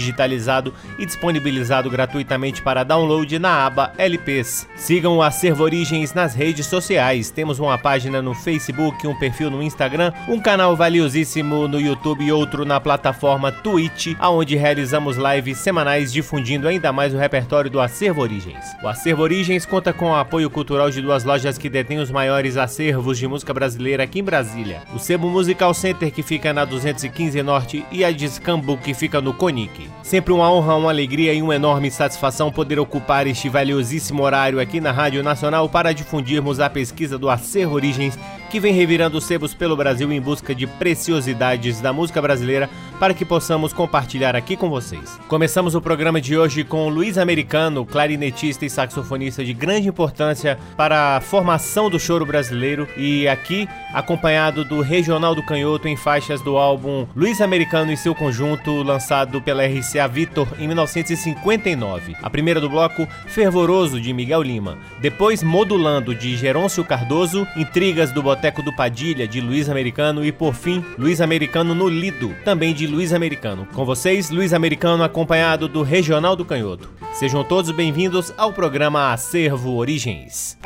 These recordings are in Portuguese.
digitalizado e disponibilizado gratuitamente para download na aba LPs. Sigam o Acervo Origens nas redes sociais. Temos uma página no Facebook, um perfil no Instagram, um canal valiosíssimo no YouTube e outro na plataforma Twitch, aonde realizamos lives semanais difundindo ainda mais o repertório do Acervo Origens. O Acervo Origens conta com o apoio cultural de duas lojas que detêm os maiores acervos de música brasileira aqui em Brasília. O Sebo Musical Center, que fica na 215 Norte, e a Discambo, que fica no Conic. Sempre uma honra, uma alegria e uma enorme satisfação poder ocupar este valiosíssimo horário aqui na Rádio Nacional para difundirmos a pesquisa do Acervo Origens, que vem revirando sebos pelo Brasil em busca de preciosidades da música brasileira para que possamos compartilhar aqui com vocês. Começamos o programa de hoje com Luiz Americano, clarinetista e saxofonista de grande importância para a formação do choro brasileiro e aqui acompanhado do Regional do Canhoto em faixas do álbum Luiz Americano e seu conjunto lançado pela RCA Victor em 1959. A primeira do bloco, Fervoroso de Miguel Lima. Depois Modulando de Gerôncio Cardoso, Intrigas do Boteco do Padilha de Luiz Americano e por fim Luiz Americano no Lido, também de Luiz Americano. Com vocês, Luiz Americano acompanhado do Regional do Canhoto. Sejam todos bem-vindos ao programa Acervo Origens.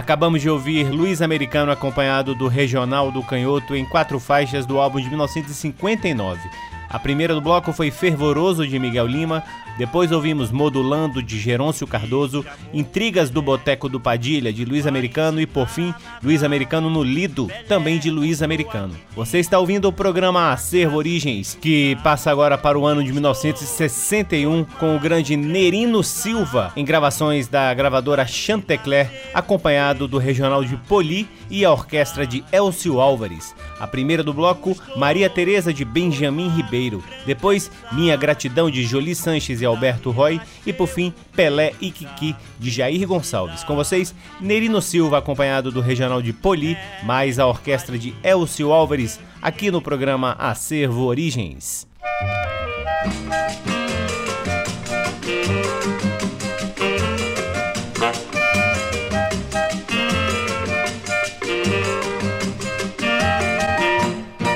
Acabamos de ouvir Luiz Americano acompanhado do Regional do Canhoto em quatro faixas do álbum de 1959. A primeira do bloco foi Fervoroso de Miguel Lima, depois ouvimos Modulando de Gerôncio Cardoso, Intrigas do Boteco do Padilha de Luiz Americano e por fim Luiz Americano no Lido, também de Luiz Americano. Você está ouvindo o programa Acervo Origens, que passa agora para o ano de 1961 com o grande Nerino Silva em gravações da gravadora Chantecler, acompanhado do regional de Poli e a orquestra de Elcio Álvares. A primeira do bloco, Maria Teresa de Benjamin Ribeiro. Depois, Minha Gratidão de Jolie Sanches e Alberto Roy e por fim Pelé e Kiki de Jair Gonçalves. Com vocês, Nerino Silva acompanhado do regional de Poli, mais a orquestra de Elcio Álvares aqui no programa Acervo Origens.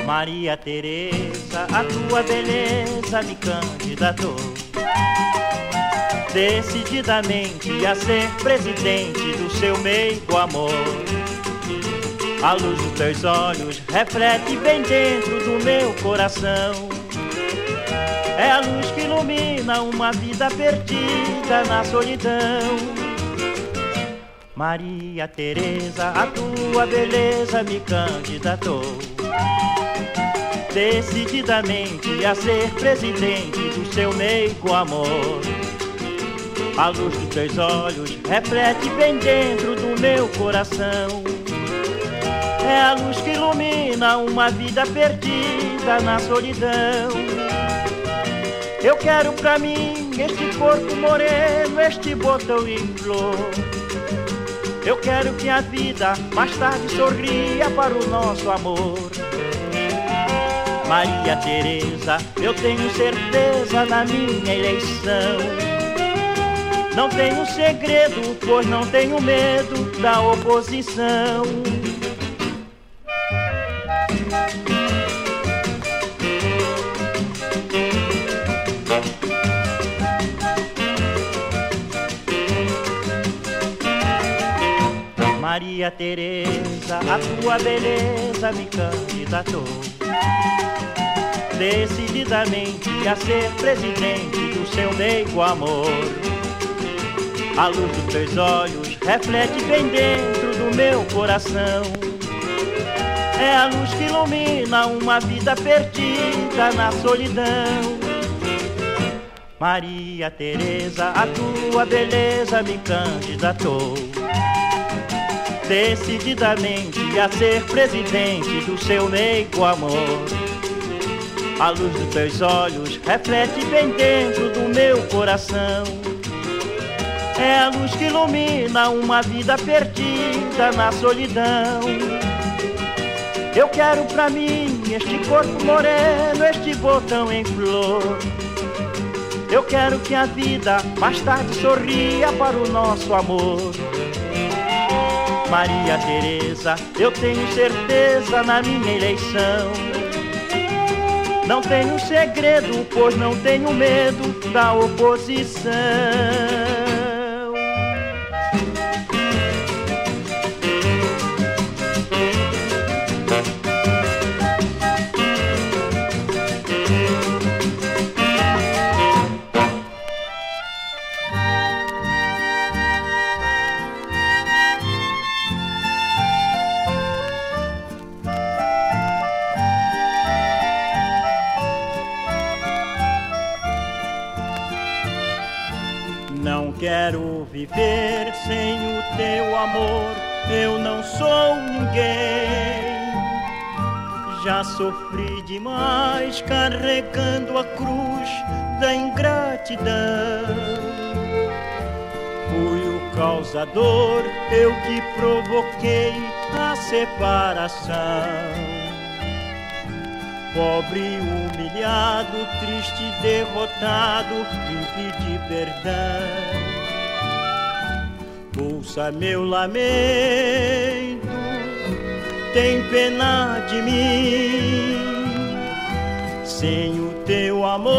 Maria Teresa, a tua beleza me candidatou decididamente a ser presidente do seu meigo amor. A luz dos teus olhos reflete bem dentro do meu coração. É a luz que ilumina uma vida perdida na solidão. Maria Teresa, a tua beleza me candidatou decididamente a ser presidente do seu meigo amor. A luz dos teus olhos reflete bem dentro do meu coração. É a luz que ilumina uma vida perdida na solidão. Eu quero pra mim este corpo moreno, este botão em flor. Eu quero que a vida mais tarde sorria para o nosso amor. Maria Teresa, eu tenho certeza na minha eleição. Não tenho segredo, pois não tenho medo da oposição. Maria Teresa, a tua beleza me candidatou decididamente a ser presidente do seu meio amor. A luz dos teus olhos reflete bem dentro do meu coração. É a luz que ilumina uma vida perdida na solidão. Maria Teresa, a tua beleza me candidatou decididamente a ser presidente do seu meio amor. A luz dos teus olhos reflete bem dentro do meu coração. É a luz que ilumina uma vida perdida na solidão. Eu quero pra mim este corpo moreno, este botão em flor. Eu quero que a vida mais tarde sorria para o nosso amor. Maria Teresa, eu tenho certeza na minha eleição. Não tenho segredo, pois não tenho medo da oposição. Carregando a cruz da ingratidão. Fui o causador, eu que provoquei a separação. Pobre, humilhado, triste, derrotado, vim pedir perdão ouça meu lamento, tem pena de mim, sem o teu amor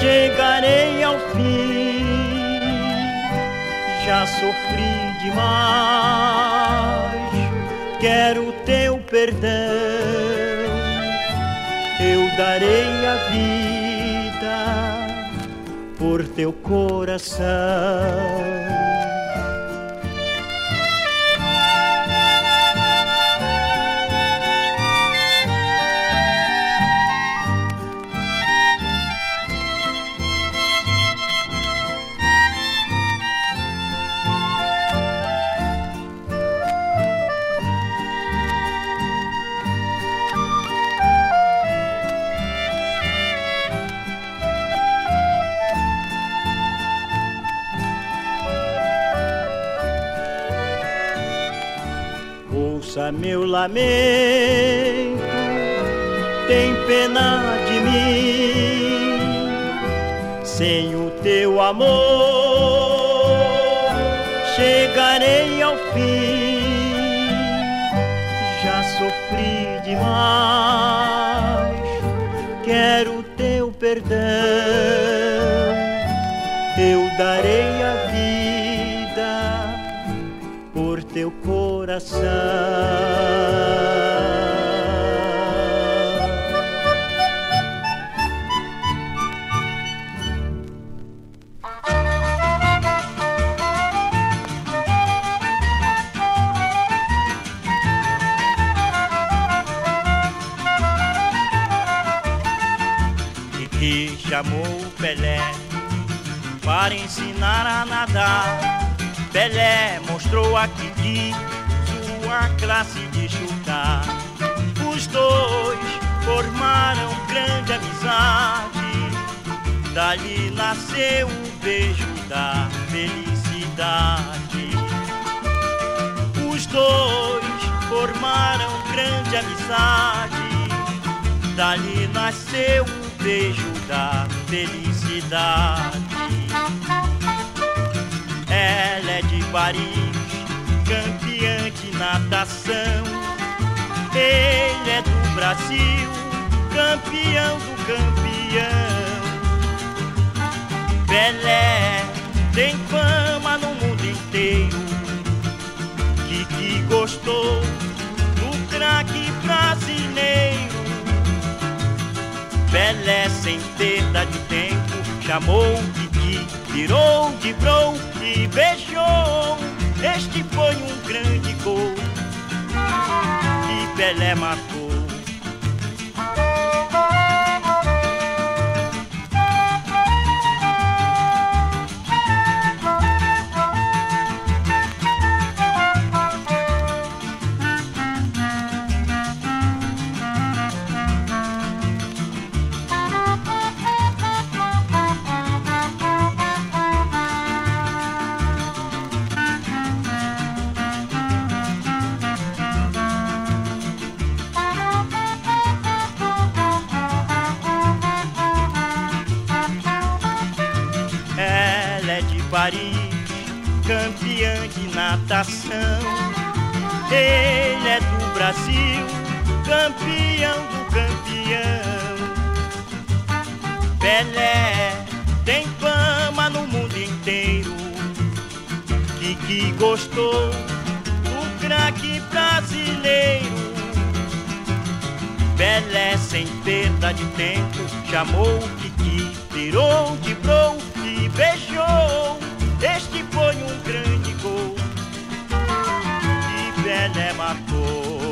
chegarei ao fim, já sofri demais. Quero teu perdão, eu darei a vida por teu coração. Lamento, tem pena de mim, sem o teu amor, Mostrou a Kiki sua classe de chutar. Os dois formaram grande amizade. Dali nasceu o beijo da felicidade. Os dois formaram grande amizade. Dali nasceu o beijo da felicidade. Ela é de Paris, campeã de natação. Ele é do Brasil, campeão do campeão. Pelé tem fama no mundo inteiro. Que que gostou do craque brasileiro. Pelé sem perda de tempo chamou Kiki, virou de bro e beijou. Este foi um grande gol que Pelé marcou. Brasil, campeão do campeão. Pelé tem fama no mundo inteiro. Kiki gostou do craque brasileiro. Pelé sem perda de tempo chamou Kiki, virou de bro e beijou. Este foi um grande gol Pelé marcou.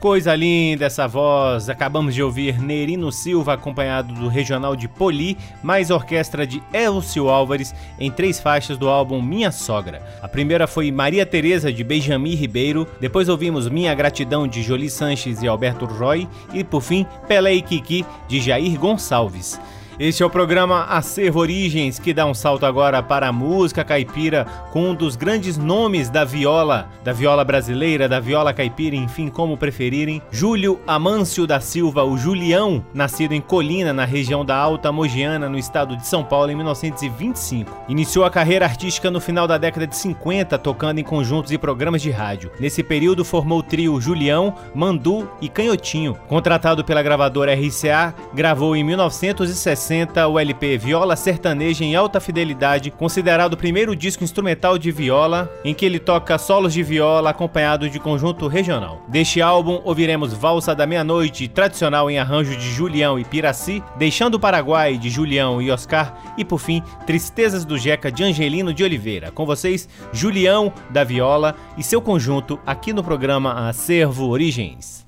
Coisa linda essa voz. Acabamos de ouvir Nerino Silva acompanhado do regional de Poli, mais orquestra de Elcio Álvares em três faixas do álbum Minha Sogra. A primeira foi Maria Teresa de Benjamin Ribeiro, depois ouvimos Minha Gratidão de Jolie Sanches e Alberto Roy e por fim Pelé e Kiki de Jair Gonçalves. Este é o programa Acervo Origens, que dá um salto agora para a música caipira com um dos grandes nomes da viola, da viola brasileira, da viola caipira, enfim, como preferirem, Júlio Amâncio da Silva, o Julião, nascido em Colina, na região da Alta Mogiana, no estado de São Paulo, em 1925. Iniciou a carreira artística no final da década de 50, tocando em conjuntos e programas de rádio. Nesse período, formou o trio Julião, Mandu e Canhotinho. Contratado pela gravadora RCA, gravou em 1960 1960 o LP Viola Sertaneja em Alta Fidelidade, considerado o primeiro disco instrumental de viola em que ele toca solos de viola acompanhado de conjunto regional. Deste álbum ouviremos Valsa da Meia-Noite, tradicional em arranjo de Julião e Piraci, Deixando o Paraguai de Julião e Oscar e por fim Tristezas do Jeca de Angelino de Oliveira. Com vocês, Julião da Viola e seu conjunto aqui no programa Acervo Origens.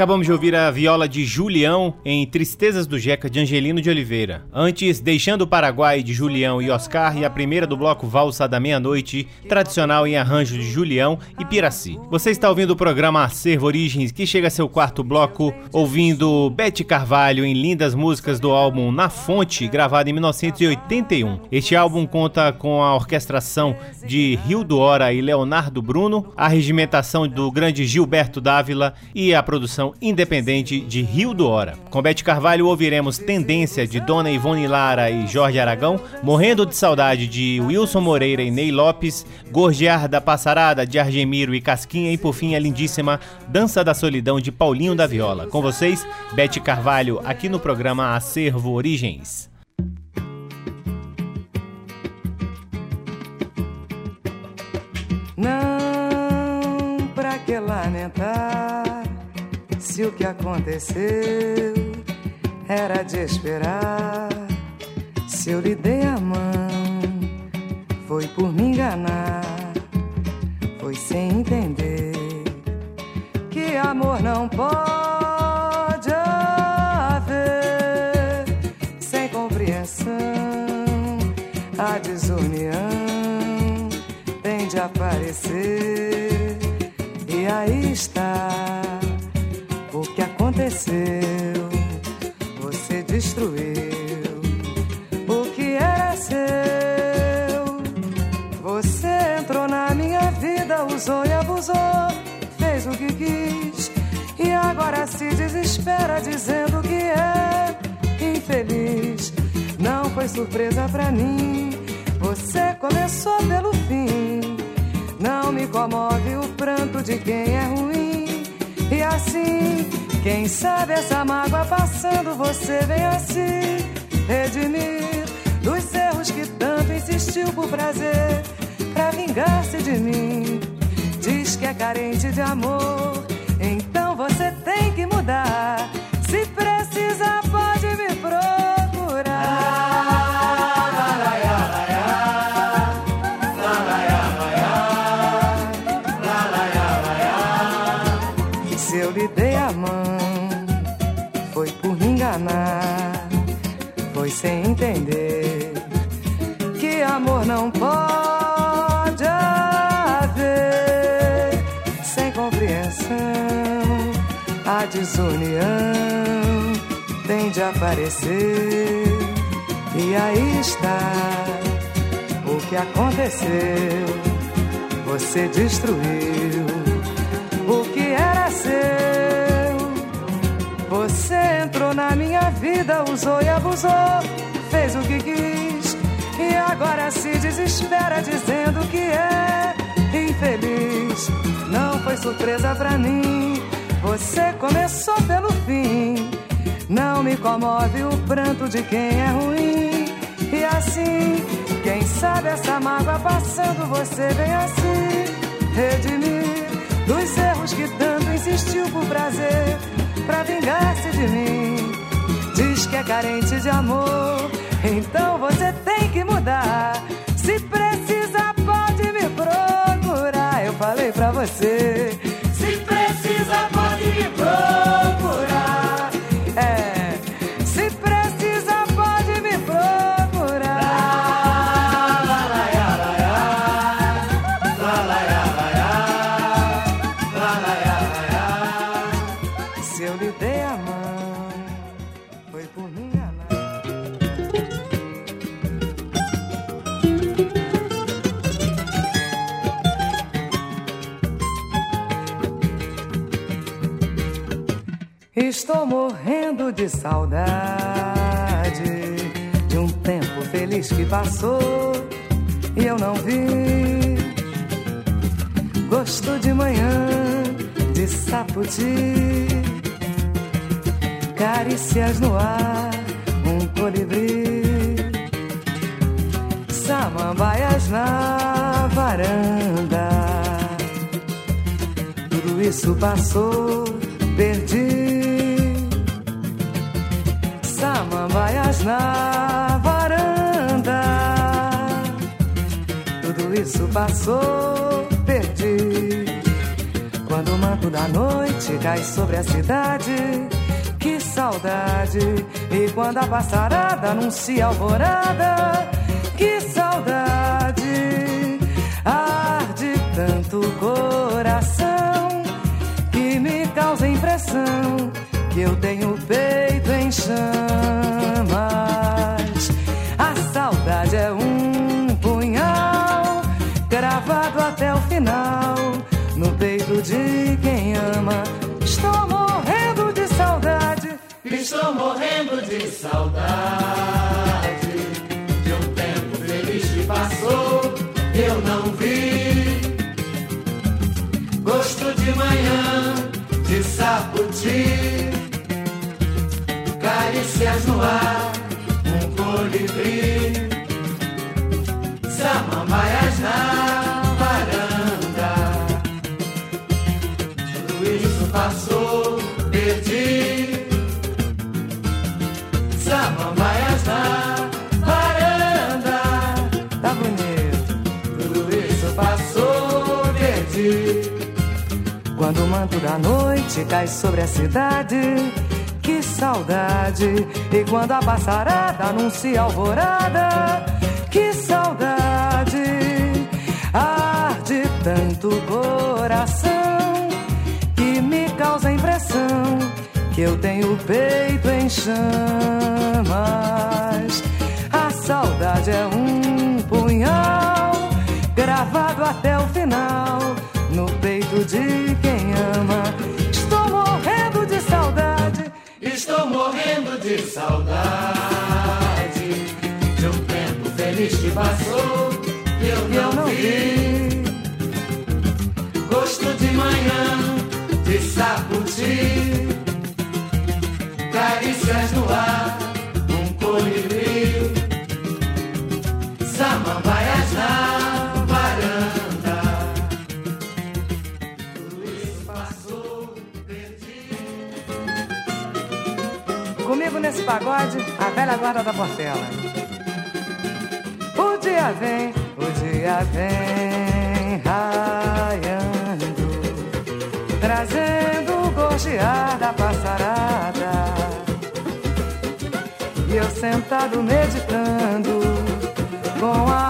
Acabamos de ouvir a viola de Julião em Tristezas do Jeca de Angelino de Oliveira. Antes, Deixando o Paraguai de Julião e Oscar e a primeira do bloco Valsa da Meia-Noite, tradicional em arranjo de Julião e Piraci. Você está ouvindo o programa Acervo Origens, que chega a seu quarto bloco, ouvindo Bete Carvalho em lindas músicas do álbum Na Fonte, gravado em 1981. Este álbum conta com a orquestração de Rio do Hora e Leonardo Bruno, a regimentação do grande Gilberto Dávila e a produção independente de Rio do Hora. Com Bete Carvalho ouviremos Tendência de Dona Ivone Lara e Jorge Aragão, Morrendo de Saudade de Wilson Moreira e Ney Lopes, Gorjear da Passarada de Argemiro e Casquinha e por fim a lindíssima Dança da Solidão de Paulinho da Viola. Com vocês, Bete Carvalho, aqui no programa Acervo Origens. Não, pra que lamentar? Se o que aconteceu era de esperar. Se eu lhe dei a mão, foi por me enganar, foi sem entender que amor não pode haver sem compreensão. A desunião tem de aparecer, e aí está aconteceu? Você destruiu o que era seu. Você entrou na minha vida, usou e abusou, fez o que quis e agora se desespera dizendo que é infeliz. Não foi surpresa pra mim. Você começou pelo fim. Não me comove o pranto de quem é ruim. E assim quem sabe essa mágoa passando, você vem a se redimir dos erros que tanto insistiu por prazer, pra vingar-se de mim. Diz que é carente de amor, então você tem que mudar. Se precisa, pode não pode haver sem compreensão. A desunião tem de aparecer, e aí está o que aconteceu. Você destruiu o que era seu você entrou na minha vida, usou e abusou, fez o que quis agora se desespera dizendo que é infeliz. Não foi surpresa pra mim, você começou pelo fim. Não me comove o pranto de quem é ruim. E assim, quem sabe essa mágoa passando, você vem assim redimir dos erros que tanto insistiu por prazer pra vingar-se de mim. Diz que é carente de amor, então você tem que mudar. Se precisa, pode me procurar. Eu falei pra você. Saudade de um tempo feliz que passou e eu não vi. Gosto de manhã de saputi, carícias no ar, um colibri, samambaias na varanda. Tudo isso passou, passou, perdi. Quando o manto da noite cai sobre a cidade, que saudade! E quando a passarada anuncia alvorada, que saudade! Arde tanto coração que me causa impressão que eu tenho o peito em chamas. A saudade é um até o final no peito de quem ama. Estou morrendo de saudade. Estou morrendo de saudade de um tempo feliz que passou. Eu não vi gosto de manhã de saputi carícias no ar, um colibri, samambaias na manto da noite cai sobre a cidade que saudade! E quando a passarada anuncia alvorada, que saudade! Arde tanto coração que me causa impressão que eu tenho o peito em chamas. A saudade é um punhal gravado até o final no peito de quem Gosto de manhã de saputi, carícias no ar, um colibri, samambaias na varanda. Isso passou, perdi. Comigo nesse pagode, a velha guarda da Portela. O dia vem, o dia vem raiando, trazendo o gorjear da passarada. E eu sentado meditando, com a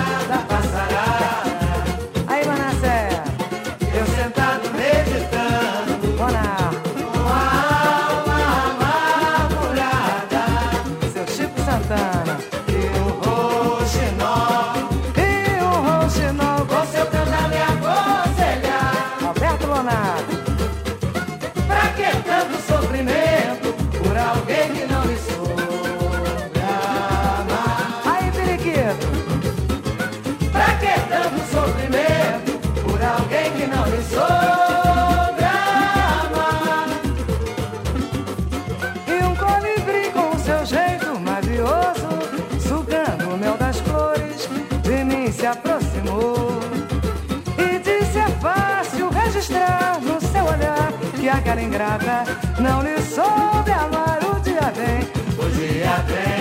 que aquela ingrata não lhe soube amar. O dia vem, O dia vem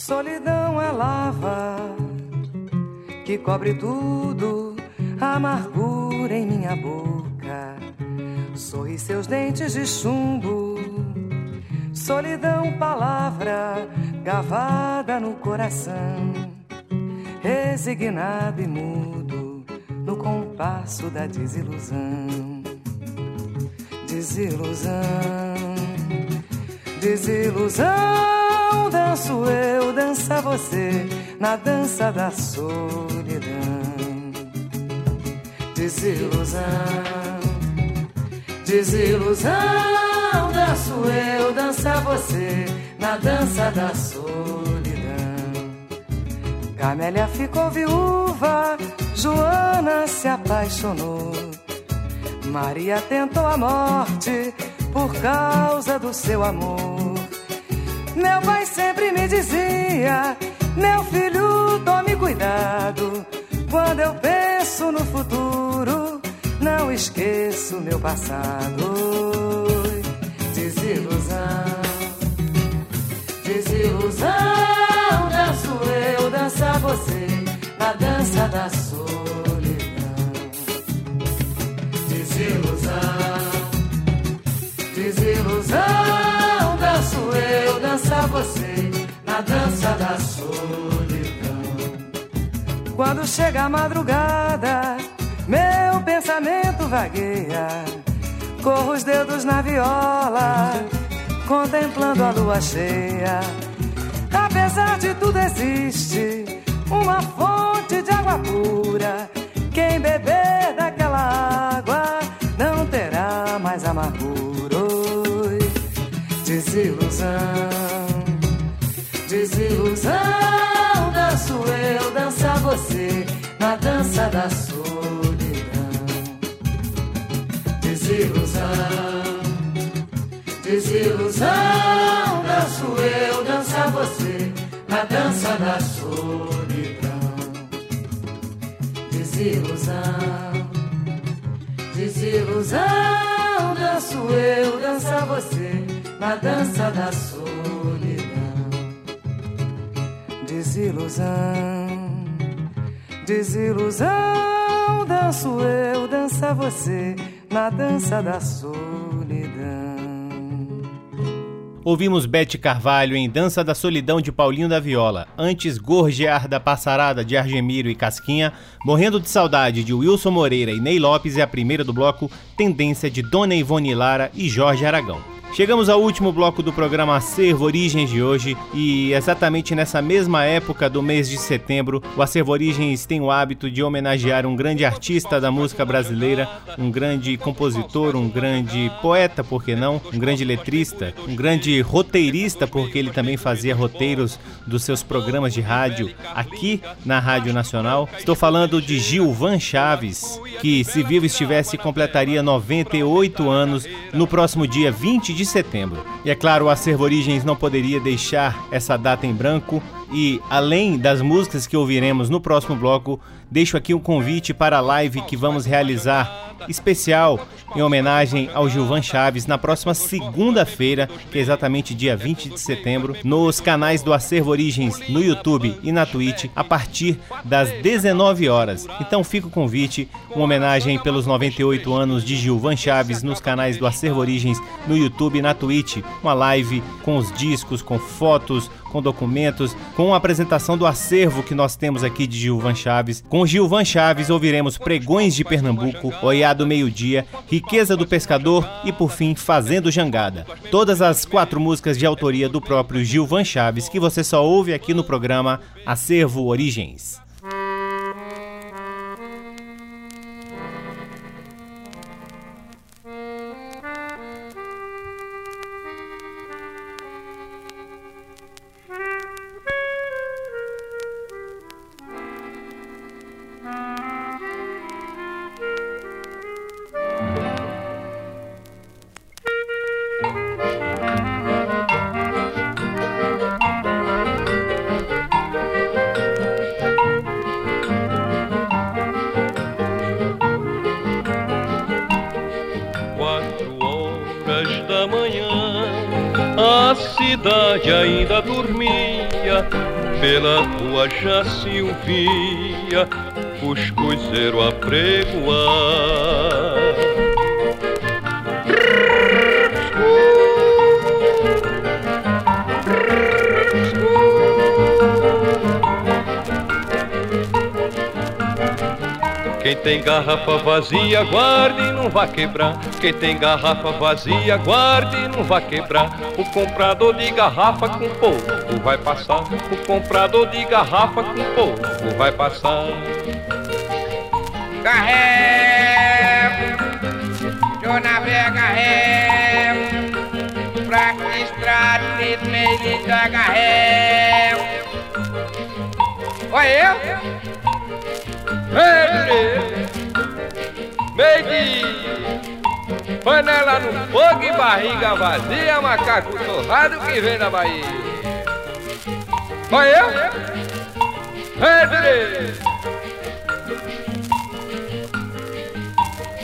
Solidão é lava que cobre tudo, amargura em minha boca. Sorri seus dentes de chumbo. Solidão, palavra gravada no coração, resignado e mudo no compasso da desilusão. Desilusão, desilusão, danço eu, dança você na dança da solidão. Desilusão, desilusão, danço eu, dança você na dança da solidão. Camélia ficou viúva, Joana se apaixonou. Maria tentou a morte por causa do seu amor. Meu pai sempre me dizia meu filho, tome cuidado. Quando eu penso no futuro, não esqueço meu passado. Desilusão, desilusão. Danço eu, dança você, na dança da solidão. Desilusão, desilusão. Dança você na dança da solidão. Quando chega a madrugada, meu pensamento vagueia. Corro os dedos na viola, contemplando a lua cheia. Apesar de tudo, existe uma fonte de água pura. Quem beber daquela água não terá mais amargura. Desilusão. Desilusão. Danço eu, dança você na dança da solidão. Desilusão, desilusão. Danço eu, dança você na dança da solidão desilusão, desilusão. Danço eu, dança você na dança da solidão. Ouvimos Bete Carvalho em Dança da Solidão de Paulinho da Viola, antes Gorgear da Passarada de Argemiro e Casquinha, Morrendo de Saudade de Wilson Moreira e Ney Lopes e a primeira do bloco Tendência de Dona Ivone Lara e Jorge Aragão. Chegamos ao último bloco do programa Acervo Origens de hoje e exatamente nessa mesma época do mês de setembro, o Acervo Origens tem o hábito de homenagear um grande artista da música brasileira, um grande compositor, um grande poeta, por que não? Um grande letrista, um grande roteirista, porque ele também fazia roteiros dos seus programas de rádio aqui na Rádio Nacional. Estou falando de Gilvan Chaves, que se vivo estivesse completaria 98 anos no próximo dia 20 de de setembro. E é claro, o Acervo Origens não poderia deixar essa data em branco e além das músicas que ouviremos no próximo bloco, deixo aqui um convite para a live que vamos realizar especial em homenagem ao Gilvan Chaves na próxima segunda-feira, que é exatamente dia 20 de setembro, nos canais do Acervo Origens no YouTube e na Twitch a partir das 19 horas. Então fica o convite, uma homenagem pelos 98 anos de Gilvan Chaves nos canais do Acervo Origens no YouTube e na Twitch, uma live com os discos, com fotos, com documentos, com a apresentação do acervo que nós temos aqui de Gilvan Chaves. Com Gilvan Chaves ouviremos Pregões de Pernambuco, Oiá do Meio-Dia, Riqueza do Pescador e, por fim, Fazendo Jangada. Todas as quatro músicas de autoria do próprio Gilvan Chaves que você só ouve aqui no programa Acervo Origens. Tem garrafa vazia, guarde não vá quebrar. Quem tem garrafa vazia, guarde não vá quebrar. O comprador de garrafa com pouco vai passar. O comprador de garrafa com pouco vai passar. Carrego, eu navego, carrego. Pra que estrada, meio de carrego. Oi, eu? De panela no fogo e barriga vazia, macaco torrado que vem da Bahia. Olha eu?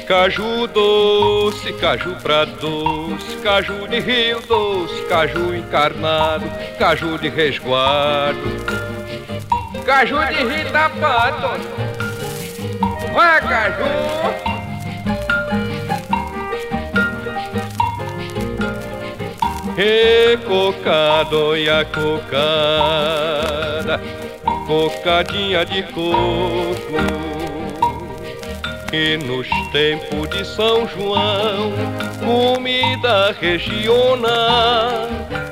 Caju doce, caju pra doce, caju de rio doce, caju encarnado, caju de resguardo, caju de Rita Pato. Macaju. E cocado e a cocada, cocadinha de coco. E nos tempos de São João, comida regional,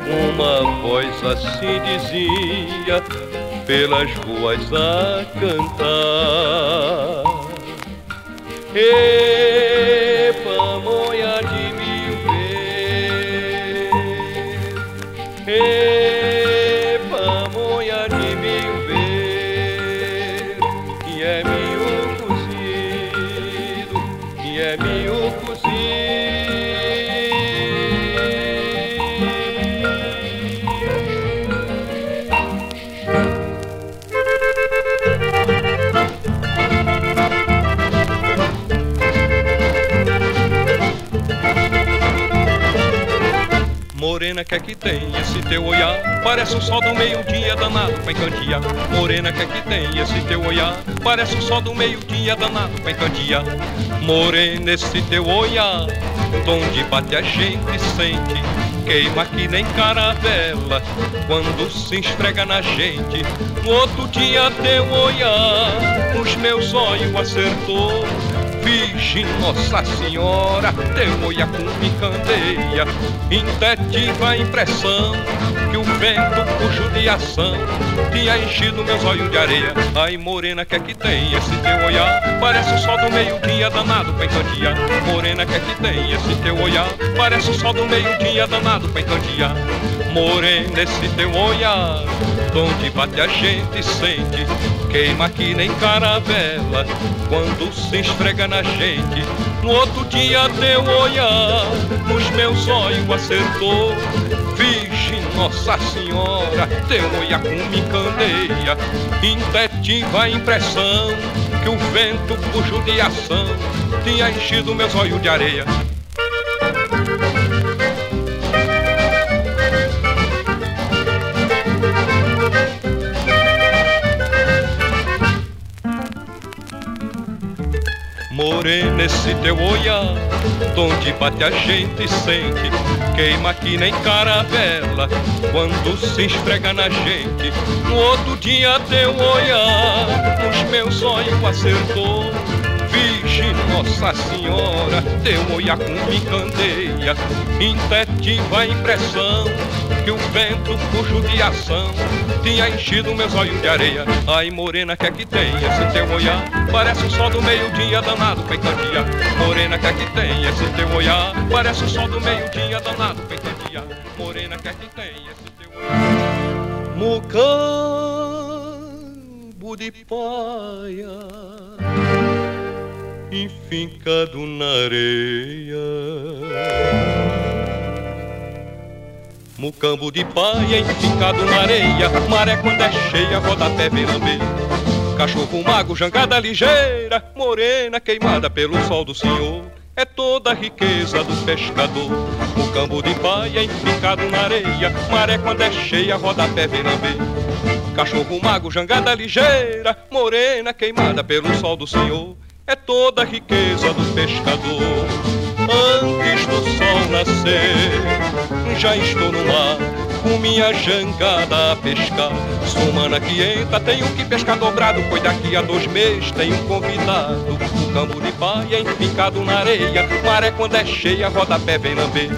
uma voz assim dizia, pelas ruas a cantar. E que é que tem esse teu olhar? Parece o sol do meio-dia danado pra encandear. Morena, que é que tem esse teu olhar? Parece o sol do meio-dia danado pra encandear. Morena, esse teu olhar, onde bate a gente sente. Queima que nem caravela quando se esfrega na gente. No outro dia teu olhar, os meus olhos acertou Virgem Nossa Senhora, teu olhar com candeia, intetiva a impressão que o vento por judiação tinha enchido meus olhos de areia. Ai, morena, que é que tem esse teu olhar? Parece o sol do meio-dia danado pra encandear. Morena, que é que tem esse teu olhar? Parece o sol do meio-dia danado pra encandear. Morena, esse teu olhar, onde bate a gente sente, queima que nem caravela, quando se esfrega na gente. No outro dia teu olhar, nos meus olhos acertou, Virgem Nossa Senhora, teu olhar me candeia, intetiva a impressão que o vento por judiação tinha enchido meus olhos de areia. Morena, esse teu olhar, onde bate a gente sente, queima que nem caravela, quando se esfrega na gente. No outro dia teu olhar, os meus olhos acertou. Virgem Nossa Senhora, teu olhar com me candeia, intetiva impressão que o vento por judiação tinha enchido meus olhos de areia. Ai, morena, que é que tem esse teu olhar? Parece o sol do meio-dia danado peitadia. Morena, que é que tem esse teu olhar? Parece o sol do meio-dia danado peitadia. Morena, que é que tem esse teu olhar? Mucambo de paia enfincado na areia Mucambo de paia enficado na areia, maré quando é cheia, rodapé beira-beira. Cachorro mago, jangada ligeira, morena queimada pelo sol do senhor. é toda a riqueza do pescador. O cambo de paia empicado na areia, maré quando é cheia, roda pé vem lamber. Cachorro mago, jangada ligeira, morena queimada pelo sol do Senhor, é toda a riqueza do pescador. Antes do sol nascer, já estou no mar com minha jangada a pescar. Semana que entra tenho que pescar dobrado, pois daqui a dois meses tenho um convidado. O campo de paia enficado na areia, maré quando é cheia, roda pé vem lamber.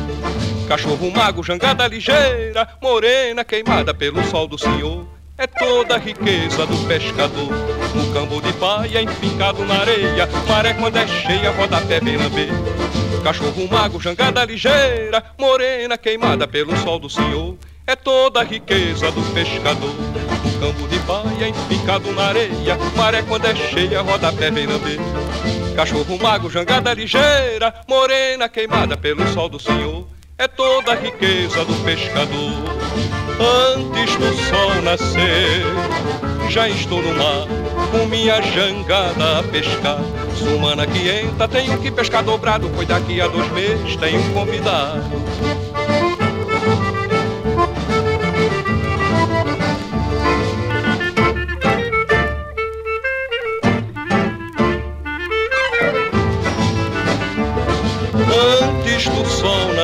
Cachorro mago, jangada ligeira, morena queimada pelo sol do senhor. É toda a riqueza do pescador. O campo de paia enficado na areia, maré quando é cheia, roda pé vem lamber. Cachorro mago, jangada ligeira, morena queimada pelo sol do senhor é toda a riqueza do pescador. O campo de paia empicado na areia, maré quando é cheia, roda pé vem lamber. Cachorro mago, jangada ligeira, morena queimada pelo sol do senhor, é toda a riqueza do pescador. Antes do sol nascer, já estou no mar, com minha jangada a pescar. Sumana que entra, tenho que pescar dobrado, pois daqui a dois meses tenho convidado.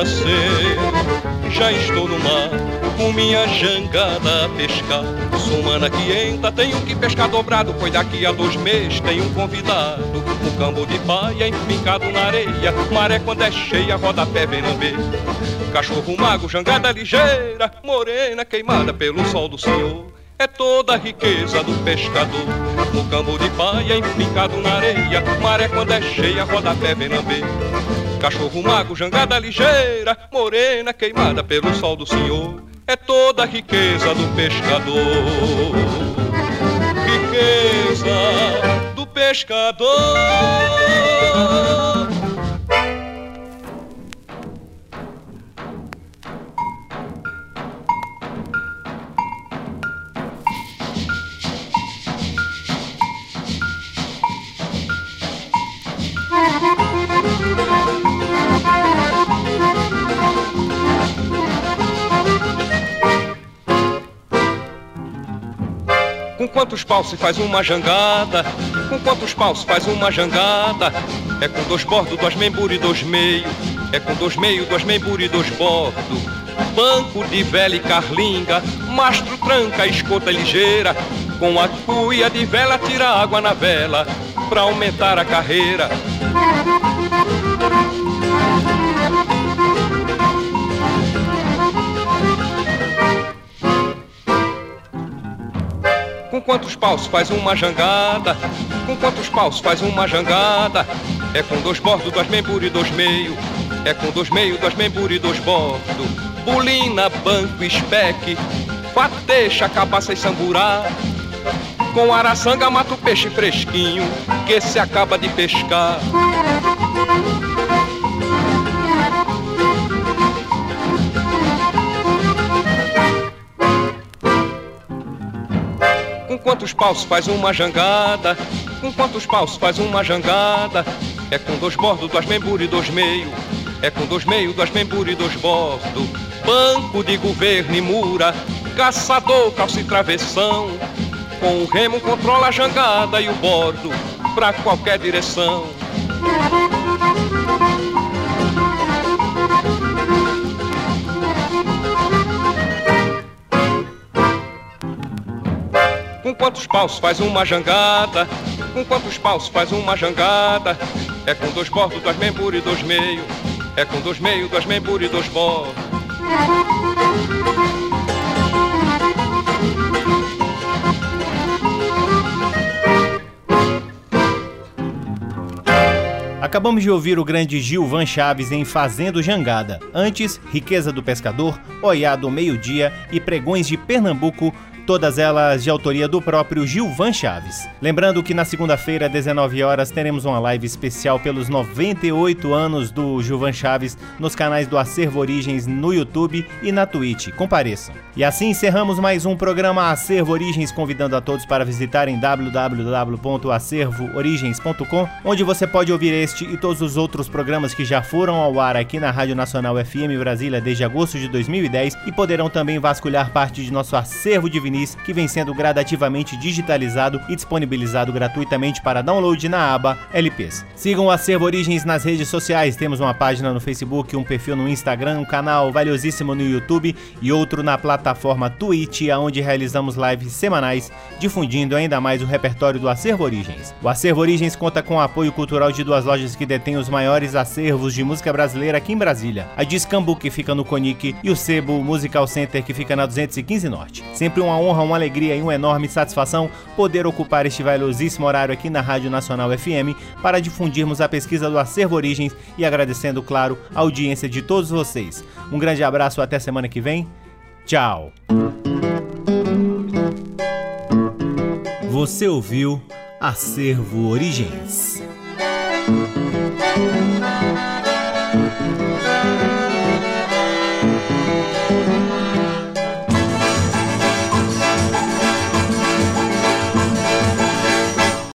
nascer. Já estou no mar, com minha jangada a pescar. Sumana entra, tenho que pescar dobrado, pois daqui a dois meses tenho um convidado. Um cambo de paia empicado na areia, maré quando é cheia, roda pé vem lamber. Cachorro mago, jangada ligeira, morena queimada pelo sol do senhor é toda a riqueza do pescador. No cambo de paia empicado na areia, maré quando é cheia, roda pé vem lamber. Cachorro mago, jangada ligeira, morena queimada pelo sol do senhor, é toda a riqueza do pescador. Riqueza do pescador. Com quantos paus se faz uma jangada? Com quantos paus se faz uma jangada? É com dois bordos, dois membros e dois meio. É com dois meio, dois membros e dois bordos. Banco de vela e carlinga, mastro tranca, escota ligeira. Com a cuia de vela tira água na vela, pra aumentar a carreira. Quantos paus faz uma jangada? Com quantos paus faz uma jangada? É com dois bordos, dois membros e dois meio. É com dois meio, dois membros e dois bordos. Bulina, banco, espeque, fateixa, cabaça e samburá. Com araçanga mata o peixe fresquinho que se acaba de pescar. Quantos paus faz uma jangada? Com quantos paus faz uma jangada? É com dois bordos, dois membros e dois meio. É com dois meio, dois membros e dois bordos. Banco de governo e mura. Caçador, calça e travessão. Com o remo controla a jangada e o bordo pra qualquer direção. Quantos paus faz uma jangada? Com quantos paus faz uma jangada? É com dois bordos, dois membros e dois meio. É com dois meio, dois membros e dois bordos. Acabamos de ouvir o grande Gilvan Chaves em Fazendo Jangada. Antes, Riqueza do Pescador, Oiá do Meio-Dia e Pregões de Pernambuco todas elas de autoria do próprio Gilvan Chaves. Lembrando que na segunda-feira, às 19 horas, teremos uma live especial pelos 98 anos do Gilvan Chaves nos canais do Acervo Origens no YouTube e na Twitch. Compareçam. E assim encerramos mais um programa Acervo Origens, convidando a todos para visitarem www.acervoorigens.com, onde você pode ouvir este e todos os outros programas que já foram ao ar aqui na Rádio Nacional FM Brasília desde agosto de 2010 e poderão também vasculhar parte de nosso acervo de vinis que vem sendo gradativamente digitalizado e disponibilizado gratuitamente para download na aba LPs. Sigam o Acervo Origens nas redes sociais, temos uma página no Facebook, um perfil no Instagram, um canal valiosíssimo no YouTube e outro na plataforma Twitch, onde realizamos lives semanais difundindo ainda mais o repertório do Acervo Origens. O Acervo Origens conta com o apoio cultural de duas lojas que detêm os maiores acervos de música brasileira aqui em Brasília. A Discambu, que fica no Conic, e o Sebo Musical Center, que fica na 215 Norte. Sempre uma honra, uma alegria e uma enorme satisfação poder ocupar este valiosíssimo horário aqui na Rádio Nacional FM para difundirmos a pesquisa do Acervo Origens e agradecendo, claro, a audiência de todos vocês. Um grande abraço, até semana que vem. Tchau! Você ouviu Acervo Origens.